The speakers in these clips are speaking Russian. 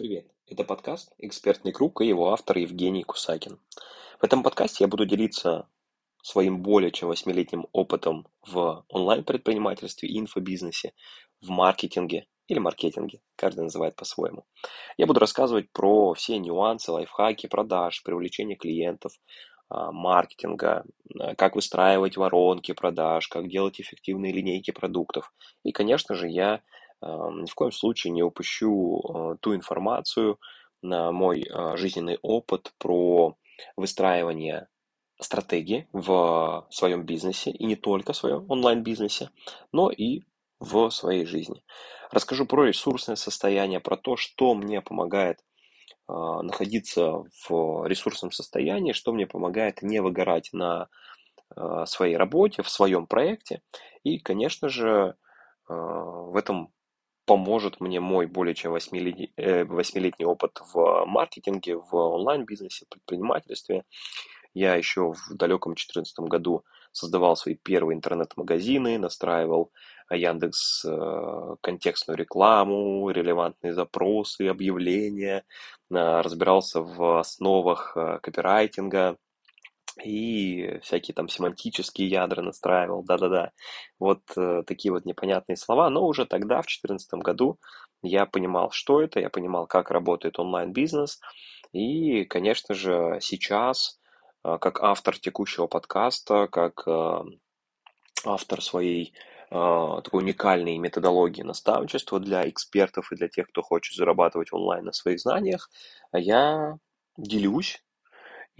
Привет! Это подкаст «Экспертный круг» и его автор Евгений Кусакин. В этом подкасте я буду делиться своим более чем восьмилетним опытом в онлайн-предпринимательстве инфобизнесе, в маркетинге или маркетинге, каждый называет по-своему. Я буду рассказывать про все нюансы, лайфхаки, продаж, привлечения клиентов, а, маркетинга, а, как выстраивать воронки продаж, как делать эффективные линейки продуктов. И, конечно же, я ни в коем случае не упущу а, ту информацию, на мой а, жизненный опыт про выстраивание стратегии в своем бизнесе, и не только в своем онлайн-бизнесе, но и в своей жизни. Расскажу про ресурсное состояние, про то, что мне помогает а, находиться в ресурсном состоянии, что мне помогает не выгорать на своей работе, в своем проекте. И, конечно же, в этом поможет мне мой более чем э, восьмилетний опыт в маркетинге, в онлайн-бизнесе, предпринимательстве. Я еще в далеком 2014 году создавал свои первые интернет-магазины, настраивал Яндекс э, контекстную рекламу, релевантные запросы, объявления, э, разбирался в основах копирайтинга, и всякие там семантические ядра настраивал, да-да-да. Вот э, такие вот непонятные слова, но уже тогда, в 2014 году, я понимал, что это, я понимал, как работает онлайн-бизнес, и, конечно же, сейчас, э, как автор текущего подкаста, как э, автор своей э, такой уникальной методологии наставничества для экспертов и для тех, кто хочет зарабатывать онлайн на своих знаниях, я делюсь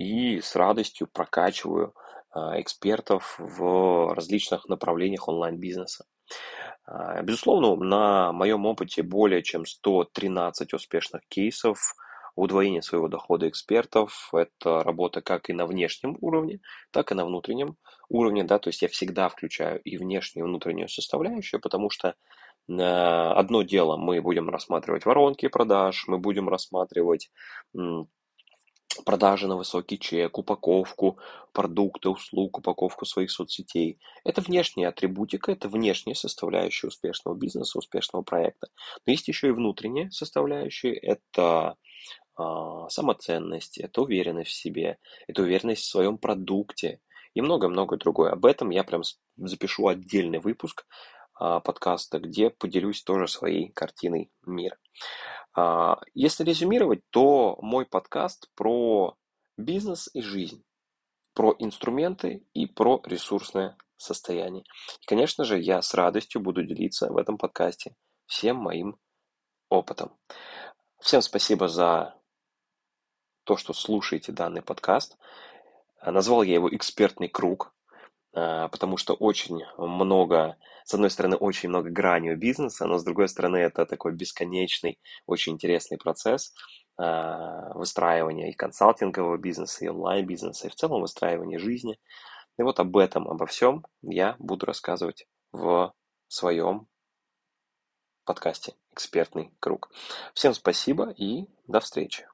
и с радостью прокачиваю а, экспертов в различных направлениях онлайн-бизнеса. А, безусловно, на моем опыте более чем 113 успешных кейсов удвоения своего дохода экспертов. Это работа как и на внешнем уровне, так и на внутреннем уровне. Да? То есть я всегда включаю и внешнюю, и внутреннюю составляющую, потому что а, одно дело мы будем рассматривать воронки продаж, мы будем рассматривать продажи на высокий чек, упаковку продукта, услуг, упаковку своих соцсетей. Это внешняя атрибутика, это внешняя составляющая успешного бизнеса, успешного проекта. Но есть еще и внутренняя составляющая, это а, самоценность, это уверенность в себе, это уверенность в своем продукте и многое-многое другое. Об этом я прям запишу отдельный выпуск а, подкаста, где поделюсь тоже своей картиной мира. А, если резюмировать, то мой подкаст про бизнес и жизнь, про инструменты и про ресурсное состояние. И, конечно же, я с радостью буду делиться в этом подкасте всем моим опытом. Всем спасибо за то, что слушаете данный подкаст. Назвал я его «Экспертный круг», потому что очень много с одной стороны, очень много граней у бизнеса, но с другой стороны, это такой бесконечный, очень интересный процесс а, выстраивания и консалтингового бизнеса, и онлайн-бизнеса, и в целом выстраивания жизни. И вот об этом, обо всем я буду рассказывать в своем подкасте «Экспертный круг». Всем спасибо и до встречи.